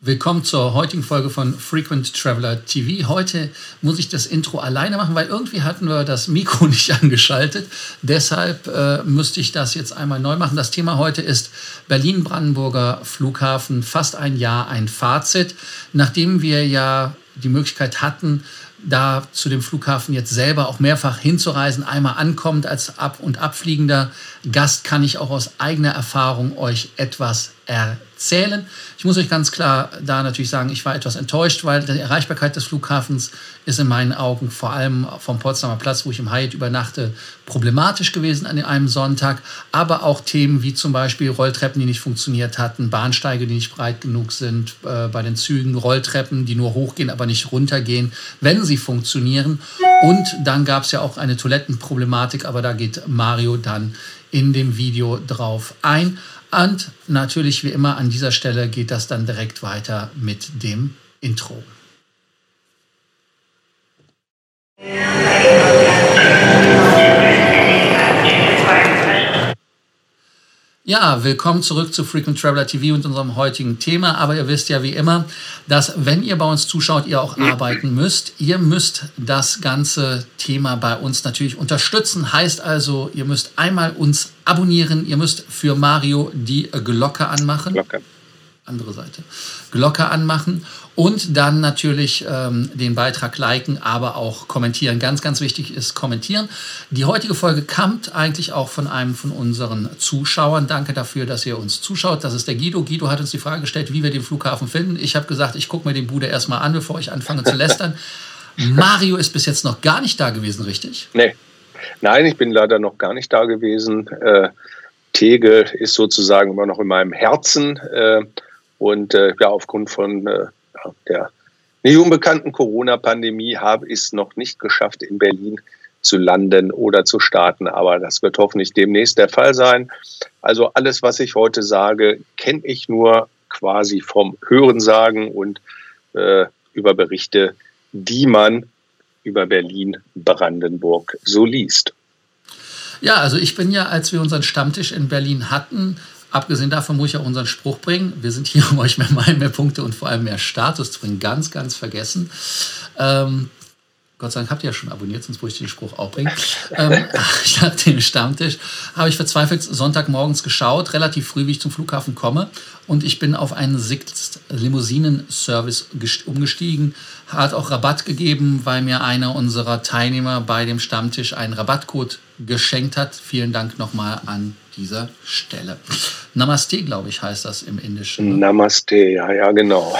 Willkommen zur heutigen Folge von Frequent Traveler TV. Heute muss ich das Intro alleine machen, weil irgendwie hatten wir das Mikro nicht angeschaltet. Deshalb äh, müsste ich das jetzt einmal neu machen. Das Thema heute ist Berlin-Brandenburger Flughafen. Fast ein Jahr ein Fazit. Nachdem wir ja die Möglichkeit hatten, da zu dem Flughafen jetzt selber auch mehrfach hinzureisen, einmal ankommt als ab- und abfliegender Gast, kann ich auch aus eigener Erfahrung euch etwas erzählen. Ich muss euch ganz klar da natürlich sagen, ich war etwas enttäuscht, weil die Erreichbarkeit des Flughafens ist in meinen Augen vor allem vom Potsdamer Platz, wo ich im Hyatt übernachte, problematisch gewesen an einem Sonntag. Aber auch Themen wie zum Beispiel Rolltreppen, die nicht funktioniert hatten, Bahnsteige, die nicht breit genug sind, äh, bei den Zügen Rolltreppen, die nur hochgehen, aber nicht runtergehen, wenn sie funktionieren. Und dann gab es ja auch eine Toilettenproblematik, aber da geht Mario dann in dem Video drauf ein. Und natürlich, wie immer, an dieser Stelle geht das dann direkt weiter mit dem Intro. Ja, willkommen zurück zu Frequent Traveler TV und unserem heutigen Thema. Aber ihr wisst ja wie immer, dass wenn ihr bei uns zuschaut, ihr auch arbeiten müsst. Ihr müsst das ganze Thema bei uns natürlich unterstützen. Heißt also, ihr müsst einmal uns abonnieren. Ihr müsst für Mario die Glocke anmachen. Glocke andere Seite, Glocke anmachen und dann natürlich ähm, den Beitrag liken, aber auch kommentieren. Ganz, ganz wichtig ist kommentieren. Die heutige Folge kommt eigentlich auch von einem von unseren Zuschauern. Danke dafür, dass ihr uns zuschaut. Das ist der Guido. Guido hat uns die Frage gestellt, wie wir den Flughafen finden. Ich habe gesagt, ich gucke mir den Bude erstmal an, bevor ich anfange zu lästern. Mario ist bis jetzt noch gar nicht da gewesen, richtig? Nee. Nein, ich bin leider noch gar nicht da gewesen. Äh, Tegel ist sozusagen immer noch in meinem Herzen. Äh, und äh, ja, aufgrund von äh, der nicht unbekannten Corona-Pandemie habe ich es noch nicht geschafft, in Berlin zu landen oder zu starten. Aber das wird hoffentlich demnächst der Fall sein. Also alles, was ich heute sage, kenne ich nur quasi vom Hörensagen und äh, über Berichte, die man über Berlin-Brandenburg so liest. Ja, also ich bin ja, als wir unseren Stammtisch in Berlin hatten, Abgesehen davon muss ich auch unseren Spruch bringen. Wir sind hier, um euch mehr Meilen, mehr Punkte und vor allem mehr Status zu bringen. Ganz, ganz vergessen. Ähm, Gott sei Dank habt ihr ja schon abonniert, sonst muss ich den Spruch auch bringen. ähm, nach dem Stammtisch habe ich verzweifelt Sonntagmorgens geschaut, relativ früh, wie ich zum Flughafen komme. Und ich bin auf einen Sixt Limousinen-Service umgestiegen. Hat auch Rabatt gegeben, weil mir einer unserer Teilnehmer bei dem Stammtisch einen Rabattcode geschenkt hat. Vielen Dank nochmal an dieser Stelle. Namaste, glaube ich, heißt das im Indischen. Ne? Namaste, ja, ja, genau.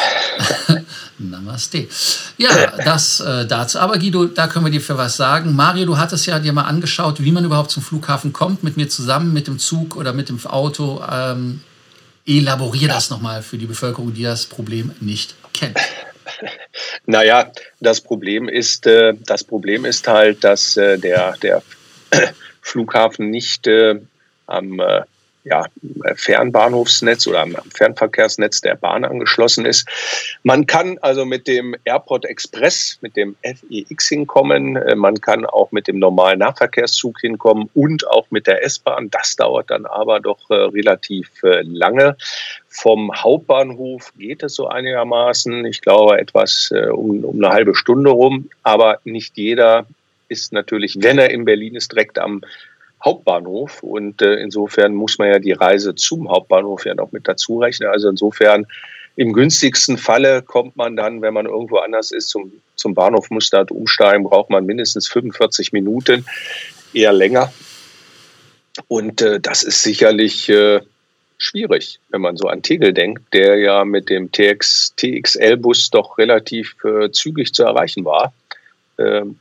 Namaste. Ja, das äh, dazu. Aber Guido, da können wir dir für was sagen. Mario, du hattest ja dir mal angeschaut, wie man überhaupt zum Flughafen kommt, mit mir zusammen, mit dem Zug oder mit dem Auto. Ähm, elaborier das nochmal für die Bevölkerung, die das Problem nicht kennt. Naja, das Problem ist, äh, das Problem ist halt, dass äh, der, der Flughafen nicht äh, am äh, ja, Fernbahnhofsnetz oder am Fernverkehrsnetz der Bahn angeschlossen ist. Man kann also mit dem Airport Express, mit dem FEX hinkommen. Äh, man kann auch mit dem normalen Nahverkehrszug hinkommen und auch mit der S-Bahn. Das dauert dann aber doch äh, relativ äh, lange. Vom Hauptbahnhof geht es so einigermaßen. Ich glaube etwas äh, um, um eine halbe Stunde rum. Aber nicht jeder ist natürlich, wenn er in Berlin ist, direkt am Hauptbahnhof. Und äh, insofern muss man ja die Reise zum Hauptbahnhof ja noch mit dazu rechnen. Also insofern im günstigsten Falle kommt man dann, wenn man irgendwo anders ist, zum, zum Bahnhof, muss dort umsteigen, braucht man mindestens 45 Minuten, eher länger. Und äh, das ist sicherlich äh, schwierig, wenn man so an Tegel denkt, der ja mit dem TX, TXL-Bus doch relativ äh, zügig zu erreichen war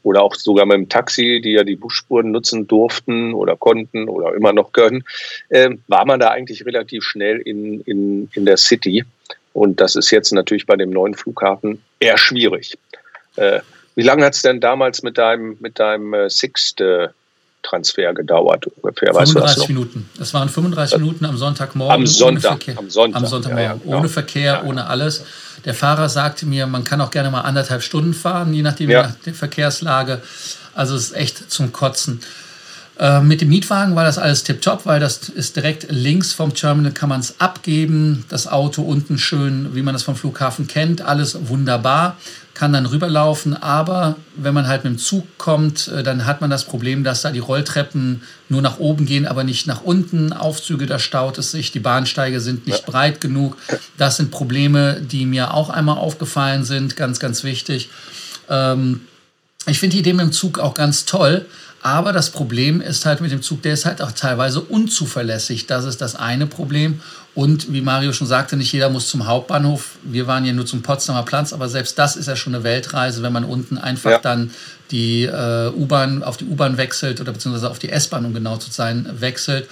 oder auch sogar mit dem Taxi, die ja die Busspuren nutzen durften oder konnten oder immer noch können, äh, war man da eigentlich relativ schnell in, in, in der City. Und das ist jetzt natürlich bei dem neuen Flughafen eher schwierig. Äh, wie lange hat es denn damals mit deinem, mit deinem äh, Sixt äh, Transfer gedauert ungefähr? 35 Minuten. Es waren 35 Minuten am Sonntagmorgen. Am Sonntag. Am Sonntag. Am Sonntagmorgen. Ja, ja, ohne Verkehr, ja, ohne alles. Der Fahrer sagte mir, man kann auch gerne mal anderthalb Stunden fahren, je nachdem, ja. nach der Verkehrslage. Also es ist echt zum Kotzen. Äh, mit dem Mietwagen war das alles tipptopp, weil das ist direkt links vom Terminal, kann man es abgeben. Das Auto unten schön, wie man das vom Flughafen kennt, alles wunderbar, kann dann rüberlaufen. Aber wenn man halt mit dem Zug kommt, äh, dann hat man das Problem, dass da die Rolltreppen nur nach oben gehen, aber nicht nach unten. Aufzüge, da staut es sich, die Bahnsteige sind nicht breit genug. Das sind Probleme, die mir auch einmal aufgefallen sind, ganz, ganz wichtig. Ähm, ich finde die Idee mit dem Zug auch ganz toll. Aber das Problem ist halt mit dem Zug, der ist halt auch teilweise unzuverlässig. Das ist das eine Problem. Und wie Mario schon sagte, nicht jeder muss zum Hauptbahnhof. Wir waren ja nur zum Potsdamer Platz, aber selbst das ist ja schon eine Weltreise, wenn man unten einfach ja. dann die äh, U-Bahn auf die U-Bahn wechselt oder beziehungsweise auf die S-Bahn, um genau zu sein, wechselt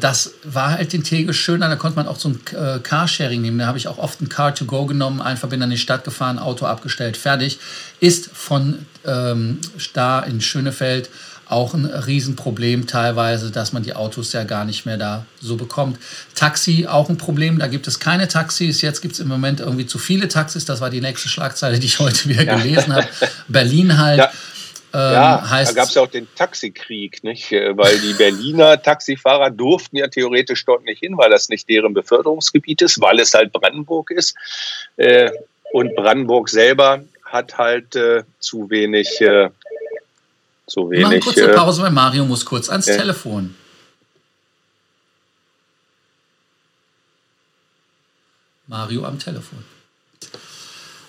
das war halt den Tegel schöner. Da konnte man auch so ein äh, Carsharing nehmen. Da habe ich auch oft ein Car to go genommen, einfach bin dann in die Stadt gefahren, Auto abgestellt, fertig. Ist von ähm, da in Schönefeld auch ein Riesenproblem teilweise, dass man die Autos ja gar nicht mehr da so bekommt. Taxi auch ein Problem, da gibt es keine Taxis. Jetzt gibt es im Moment irgendwie zu viele Taxis. Das war die nächste Schlagzeile, die ich heute wieder ja. gelesen habe. Berlin halt. Ja. Ähm, ja, heißt, da gab es ja auch den Taxikrieg, nicht? Weil die Berliner Taxifahrer durften ja theoretisch dort nicht hin, weil das nicht deren Beförderungsgebiet ist, weil es halt Brandenburg ist. Äh, und Brandenburg selber hat halt äh, zu wenig äh, so wenig. Machen kurze äh, Pause, weil Mario muss kurz ans ja. Telefon. Mario am Telefon.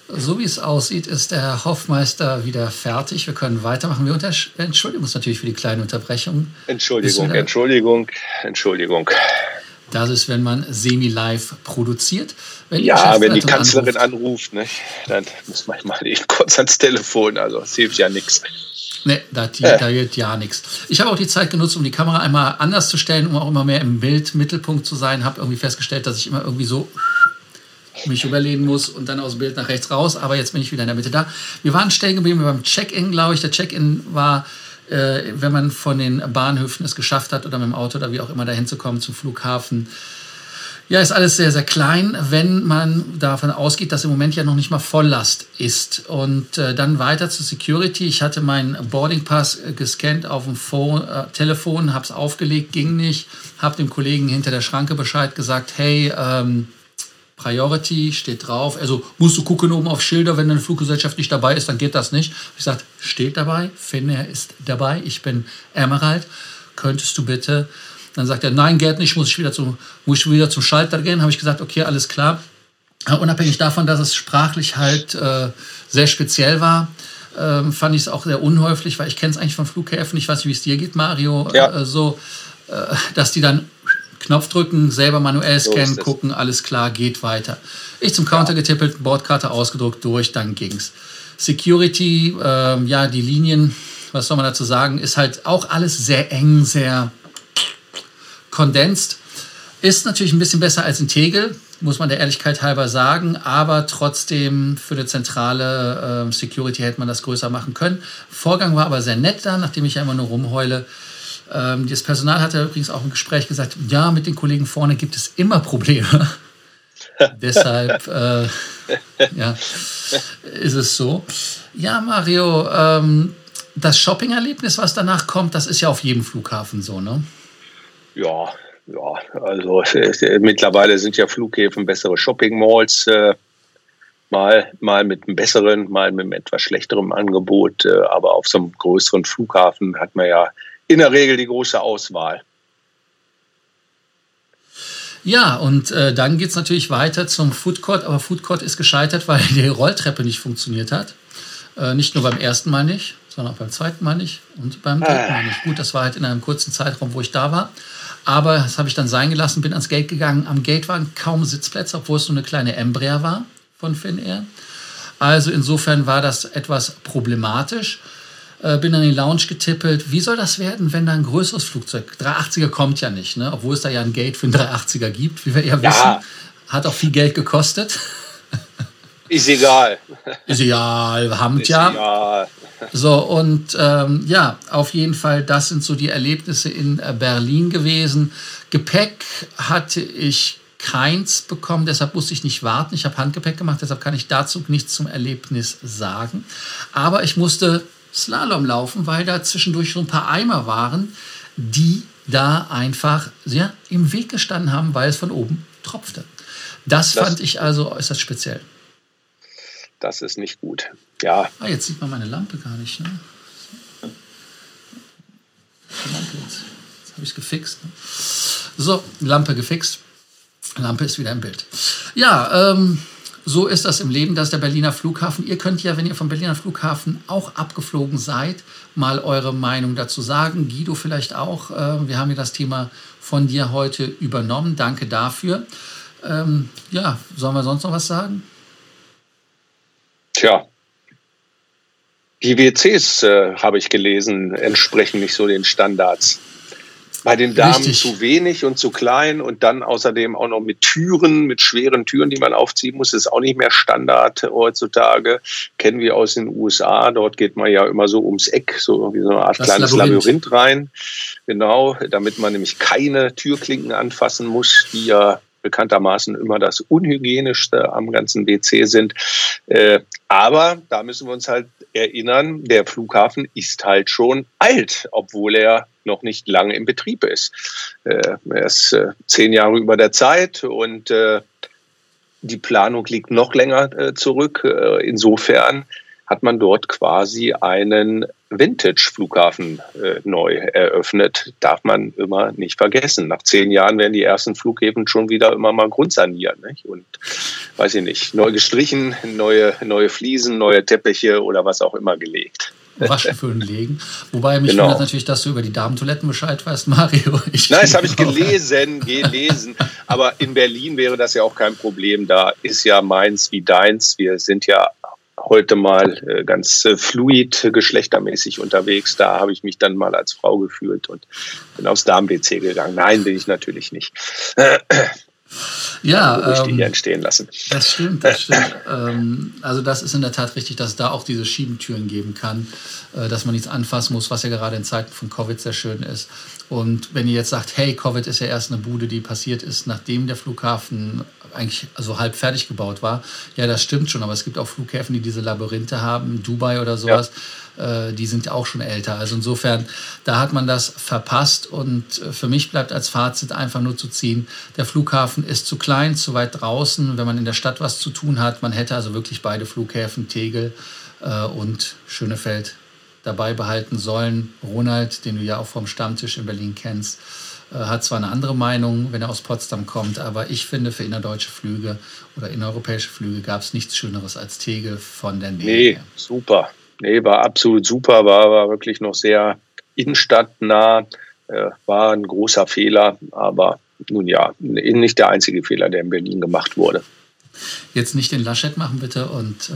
So wie es aussieht, ist der Hoffmeister wieder fertig. Wir können weitermachen. Wir entschuldigen uns natürlich für die kleine Unterbrechung. Entschuldigung, Entschuldigung, Entschuldigung. Das ist, wenn man semi-live produziert. Wenn ja, wenn die Kanzlerin anruft, anruft ne, dann muss man mal eben kurz ans Telefon. Also es hilft ja nichts. Nee, da, äh. da geht ja nichts. Ich habe auch die Zeit genutzt, um die Kamera einmal anders zu stellen, um auch immer mehr im Bildmittelpunkt zu sein. Habe irgendwie festgestellt, dass ich immer irgendwie so mich überlegen muss und dann aus dem Bild nach rechts raus. Aber jetzt bin ich wieder in der Mitte da. Wir waren stehen geblieben beim Check-in, glaube ich. Der Check-in war, äh, wenn man von den Bahnhöfen es geschafft hat oder mit dem Auto oder wie auch immer dahin zu kommen zum Flughafen, ja, ist alles sehr, sehr klein, wenn man davon ausgeht, dass im Moment ja noch nicht mal Volllast ist. Und äh, dann weiter zu Security. Ich hatte meinen Boarding Pass gescannt auf dem Phone, äh, Telefon, habe es aufgelegt, ging nicht. Habe dem Kollegen hinter der Schranke Bescheid gesagt, hey, ähm, Priority steht drauf. Also musst du gucken oben auf Schilder, wenn eine Fluggesellschaft nicht dabei ist, dann geht das nicht. Ich sagte, steht dabei, Finnair ist dabei, ich bin Emerald. Könntest du bitte dann sagt er, nein, geht nicht, muss ich wieder zum, muss ich wieder zum Schalter gehen. Habe ich gesagt, okay, alles klar. Unabhängig davon, dass es sprachlich halt äh, sehr speziell war, äh, fand ich es auch sehr unhäufig, weil ich kenne es eigentlich von Flughäfen. Ich weiß nicht, wie es dir geht, Mario. Ja. Äh, so, äh, dass die dann Knopf drücken, selber manuell scannen, so gucken, alles klar, geht weiter. Ich zum Counter ja. getippelt, Bordkarte ausgedruckt, durch, dann ging's. Security, ähm, ja, die Linien, was soll man dazu sagen, ist halt auch alles sehr eng, sehr Condensed ist natürlich ein bisschen besser als ein Tegel, muss man der Ehrlichkeit halber sagen, aber trotzdem für eine zentrale äh, Security hätte man das größer machen können. Vorgang war aber sehr nett da, nachdem ich ja immer nur rumheule. Ähm, das Personal hatte übrigens auch im Gespräch gesagt, ja, mit den Kollegen vorne gibt es immer Probleme. Deshalb äh, ja, ist es so. Ja, Mario, ähm, das Shopping-Erlebnis, was danach kommt, das ist ja auf jedem Flughafen so, ne? Ja, ja, also äh, mittlerweile sind ja Flughäfen bessere Shopping-Malls, äh, mal, mal mit einem besseren, mal mit einem etwas schlechteren Angebot. Äh, aber auf so einem größeren Flughafen hat man ja in der Regel die große Auswahl. Ja, und äh, dann geht es natürlich weiter zum Food Court, aber Food Court ist gescheitert, weil die Rolltreppe nicht funktioniert hat. Äh, nicht nur beim ersten Mal nicht, sondern auch beim zweiten Mal nicht und beim dritten Mal nicht. Gut, das war halt in einem kurzen Zeitraum, wo ich da war. Aber das habe ich dann sein gelassen, bin ans Gate gegangen. Am Gate waren kaum Sitzplätze, obwohl es so eine kleine Embraer war von Finnair. Also insofern war das etwas problematisch. Äh, bin in die Lounge getippelt. Wie soll das werden, wenn da ein größeres Flugzeug, 380er kommt ja nicht, ne? obwohl es da ja ein Gate für einen 380er gibt, wie wir ja, ja. wissen. Hat auch viel Geld gekostet. Ist egal. Ist egal, wir haben ja. Egal. So, und ähm, ja, auf jeden Fall, das sind so die Erlebnisse in äh, Berlin gewesen. Gepäck hatte ich keins bekommen, deshalb musste ich nicht warten. Ich habe Handgepäck gemacht, deshalb kann ich dazu nichts zum Erlebnis sagen. Aber ich musste Slalom laufen, weil da zwischendurch so ein paar Eimer waren, die da einfach ja, im Weg gestanden haben, weil es von oben tropfte. Das, das fand ich also äußerst speziell. Das ist nicht gut. Ja. Ah, jetzt sieht man meine Lampe gar nicht. Ne? Lampe jetzt. Jetzt habe ich es gefixt. Ne? So, Lampe gefixt. Lampe ist wieder im Bild. Ja, ähm, so ist das im Leben, das ist der Berliner Flughafen. Ihr könnt ja, wenn ihr vom Berliner Flughafen auch abgeflogen seid, mal eure Meinung dazu sagen. Guido vielleicht auch. Äh, wir haben ja das Thema von dir heute übernommen. Danke dafür. Ähm, ja, sollen wir sonst noch was sagen? Tja, die WCs, äh, habe ich gelesen, entsprechen nicht so den Standards. Bei den Damen Richtig. zu wenig und zu klein und dann außerdem auch noch mit Türen, mit schweren Türen, die man aufziehen muss, das ist auch nicht mehr Standard heutzutage. Kennen wir aus den USA. Dort geht man ja immer so ums Eck, so wie so eine Art das kleines Labyrinth. Labyrinth rein. Genau, damit man nämlich keine Türklinken anfassen muss, die ja bekanntermaßen immer das unhygienischste am ganzen WC sind. Äh, aber da müssen wir uns halt erinnern, der Flughafen ist halt schon alt, obwohl er noch nicht lange im Betrieb ist. Äh, er ist äh, zehn Jahre über der Zeit und äh, die Planung liegt noch länger zurück. Insofern hat man dort quasi einen Vintage-Flughafen äh, neu eröffnet. Darf man immer nicht vergessen. Nach zehn Jahren werden die ersten Flughäfen schon wieder immer mal grundsaniert. Nicht? Und weiß ich nicht, neu gestrichen, neue, neue Fliesen, neue Teppiche oder was auch immer gelegt. Waschföhn legen. Wobei mich genau. wundert natürlich, dass du über die Damentoiletten Bescheid weißt, Mario. Ich Nein, das habe ich gelesen, gelesen. Aber in Berlin wäre das ja auch kein Problem. Da ist ja meins wie deins. Wir sind ja heute mal äh, ganz äh, fluid geschlechtermäßig unterwegs. Da habe ich mich dann mal als Frau gefühlt und bin aufs Damen-WC gegangen. Nein, bin ich natürlich nicht. Ja, ähm, entstehen lassen. Das stimmt, das stimmt. ähm, also das ist in der Tat richtig, dass es da auch diese Schiebentüren geben kann, äh, dass man nichts anfassen muss, was ja gerade in Zeiten von Covid sehr schön ist. Und wenn ihr jetzt sagt, hey, Covid ist ja erst eine Bude, die passiert ist, nachdem der Flughafen eigentlich also halb fertig gebaut war, ja, das stimmt schon, aber es gibt auch Flughäfen, die diese Labyrinthe haben, Dubai oder sowas. Ja äh, die sind ja auch schon älter. Also insofern, da hat man das verpasst und äh, für mich bleibt als Fazit einfach nur zu ziehen, der Flughafen ist zu klein, zu weit draußen, wenn man in der Stadt was zu tun hat. Man hätte also wirklich beide Flughäfen, Tegel äh, und Schönefeld dabei behalten sollen. Ronald, den du ja auch vom Stammtisch in Berlin kennst, hat zwar eine andere Meinung, wenn er aus Potsdam kommt, aber ich finde, für innerdeutsche Flüge oder innereuropäische Flüge gab es nichts Schöneres als Tegel von der Nähe. Nee, super. Nee, war absolut super, war, war wirklich noch sehr innenstadtnah, äh, war ein großer Fehler, aber nun ja, nicht der einzige Fehler, der in Berlin gemacht wurde. Jetzt nicht den Laschet machen bitte und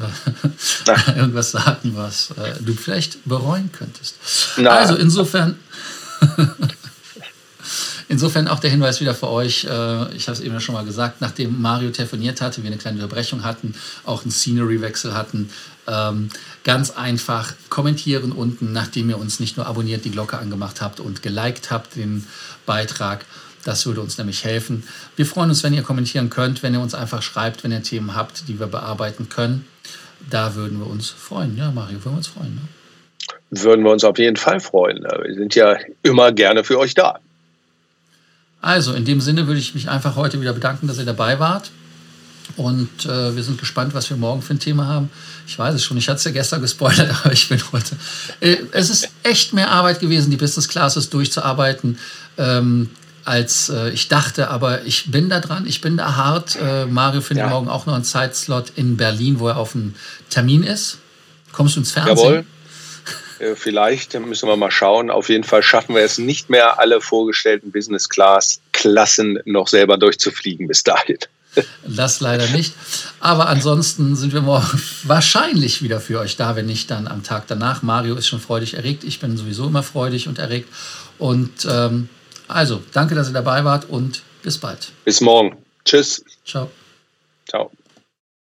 äh, irgendwas sagen, was äh, du vielleicht bereuen könntest. Na. Also insofern. Insofern auch der Hinweis wieder für euch, äh, ich habe es eben schon mal gesagt, nachdem Mario telefoniert hatte, wir eine kleine Unterbrechung hatten, auch einen Scenery-Wechsel hatten, ähm, ganz einfach kommentieren unten, nachdem ihr uns nicht nur abonniert, die Glocke angemacht habt und geliked habt, den Beitrag, das würde uns nämlich helfen. Wir freuen uns, wenn ihr kommentieren könnt, wenn ihr uns einfach schreibt, wenn ihr Themen habt, die wir bearbeiten können. Da würden wir uns freuen. Ja, Mario, würden wir uns freuen. Ne? Würden wir uns auf jeden Fall freuen. Wir sind ja immer gerne für euch da. Also, in dem Sinne würde ich mich einfach heute wieder bedanken, dass ihr dabei wart. Und äh, wir sind gespannt, was wir morgen für ein Thema haben. Ich weiß es schon, ich hatte es ja gestern gespoilert, aber ich bin heute. Äh, es ist echt mehr Arbeit gewesen, die Business Classes durchzuarbeiten. Ähm, als äh, ich dachte, aber ich bin da dran, ich bin da hart. Äh, Mario findet ja. morgen auch noch einen Zeitslot in Berlin, wo er auf einem Termin ist. Kommst du ins Fernsehen? Jawohl. Äh, vielleicht müssen wir mal schauen. Auf jeden Fall schaffen wir es nicht mehr, alle vorgestellten Business Class Klassen noch selber durchzufliegen bis dahin. Das leider nicht. Aber ansonsten sind wir morgen wahrscheinlich wieder für euch da, wenn nicht dann am Tag danach. Mario ist schon freudig erregt. Ich bin sowieso immer freudig und erregt. Und ähm, also, danke, dass ihr dabei wart und bis bald. Bis morgen. Tschüss. Ciao. Ciao.